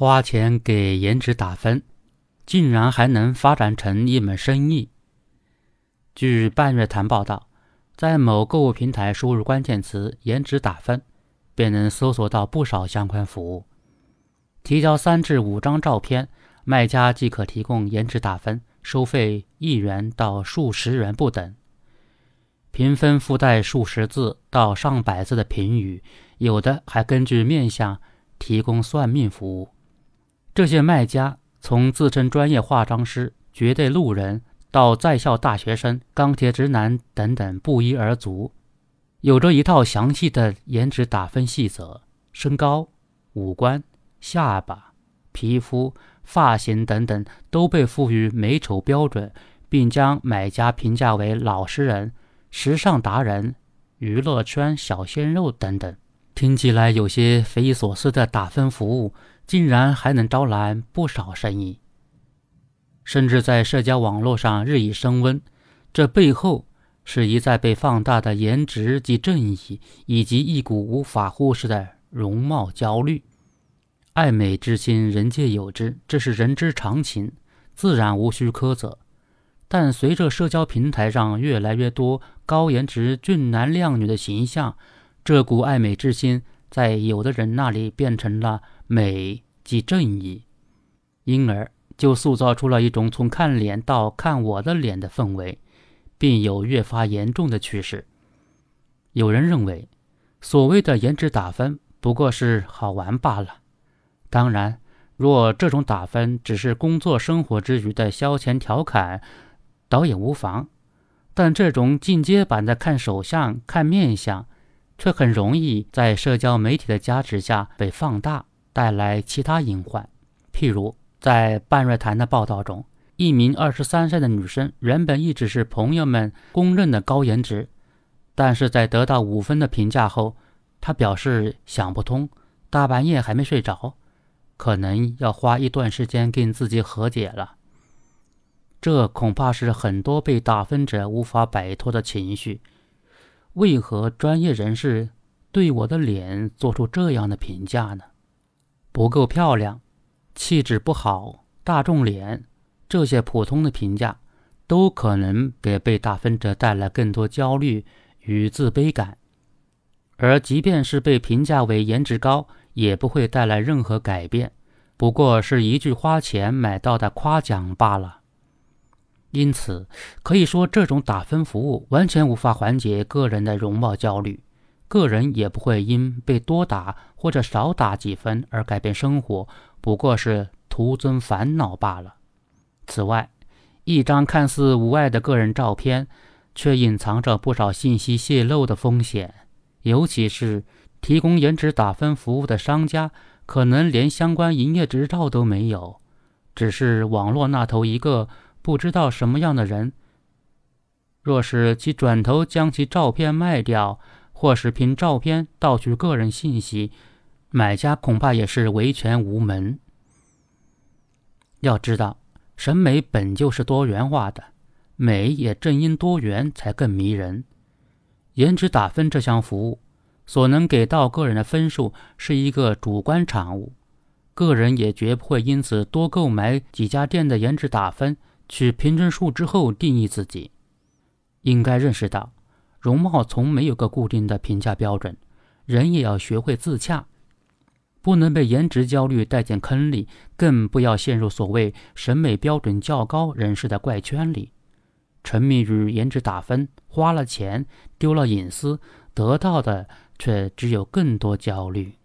花钱给颜值打分，竟然还能发展成一门生意。据半月谈报道，在某购物平台输入关键词“颜值打分”，便能搜索到不少相关服务。提交三至五张照片，卖家即可提供颜值打分，收费一元到数十元不等。评分附带数十字到上百字的评语，有的还根据面相提供算命服务。这些卖家从自称专业化妆师、绝对路人到在校大学生、钢铁直男等等不一而足，有着一套详细的颜值打分细则，身高、五官、下巴、皮肤、发型等等都被赋予美丑标准，并将买家评价为老实人、时尚达人、娱乐圈小鲜肉等等。听起来有些匪夷所思的打分服务。竟然还能招揽不少生意，甚至在社交网络上日益升温。这背后是一再被放大的颜值及正义，以及一股无法忽视的容貌焦虑。爱美之心，人皆有之，这是人之常情，自然无需苛责。但随着社交平台上越来越多高颜值俊男靓女的形象，这股爱美之心在有的人那里变成了。美即正义，因而就塑造出了一种从看脸到看我的脸的氛围，并有越发严重的趋势。有人认为，所谓的颜值打分不过是好玩罢了。当然，若这种打分只是工作生活之余的消遣调侃，倒也无妨。但这种进阶版的看手相、看面相，却很容易在社交媒体的加持下被放大。带来其他隐患，譬如在半月谈的报道中，一名二十三岁的女生原本一直是朋友们公认的高颜值，但是在得到五分的评价后，她表示想不通，大半夜还没睡着，可能要花一段时间跟自己和解了。这恐怕是很多被打分者无法摆脱的情绪。为何专业人士对我的脸做出这样的评价呢？不够漂亮，气质不好，大众脸，这些普通的评价，都可能给被打分者带来更多焦虑与自卑感。而即便是被评价为颜值高，也不会带来任何改变，不过是一句花钱买到的夸奖罢了。因此，可以说这种打分服务完全无法缓解个人的容貌焦虑。个人也不会因被多打或者少打几分而改变生活，不过是徒增烦恼罢了。此外，一张看似无碍的个人照片，却隐藏着不少信息泄露的风险。尤其是提供颜值打分服务的商家，可能连相关营业执照都没有，只是网络那头一个不知道什么样的人。若是其转头将其照片卖掉，或是凭照片盗取个人信息，买家恐怕也是维权无门。要知道，审美本就是多元化的，美也正因多元才更迷人。颜值打分这项服务所能给到个人的分数是一个主观产物，个人也绝不会因此多购买几家店的颜值打分，取平均数之后定义自己。应该认识到。容貌从没有个固定的评价标准，人也要学会自洽，不能被颜值焦虑带进坑里，更不要陷入所谓审美标准较高人士的怪圈里，沉迷于颜值打分，花了钱，丢了隐私，得到的却只有更多焦虑。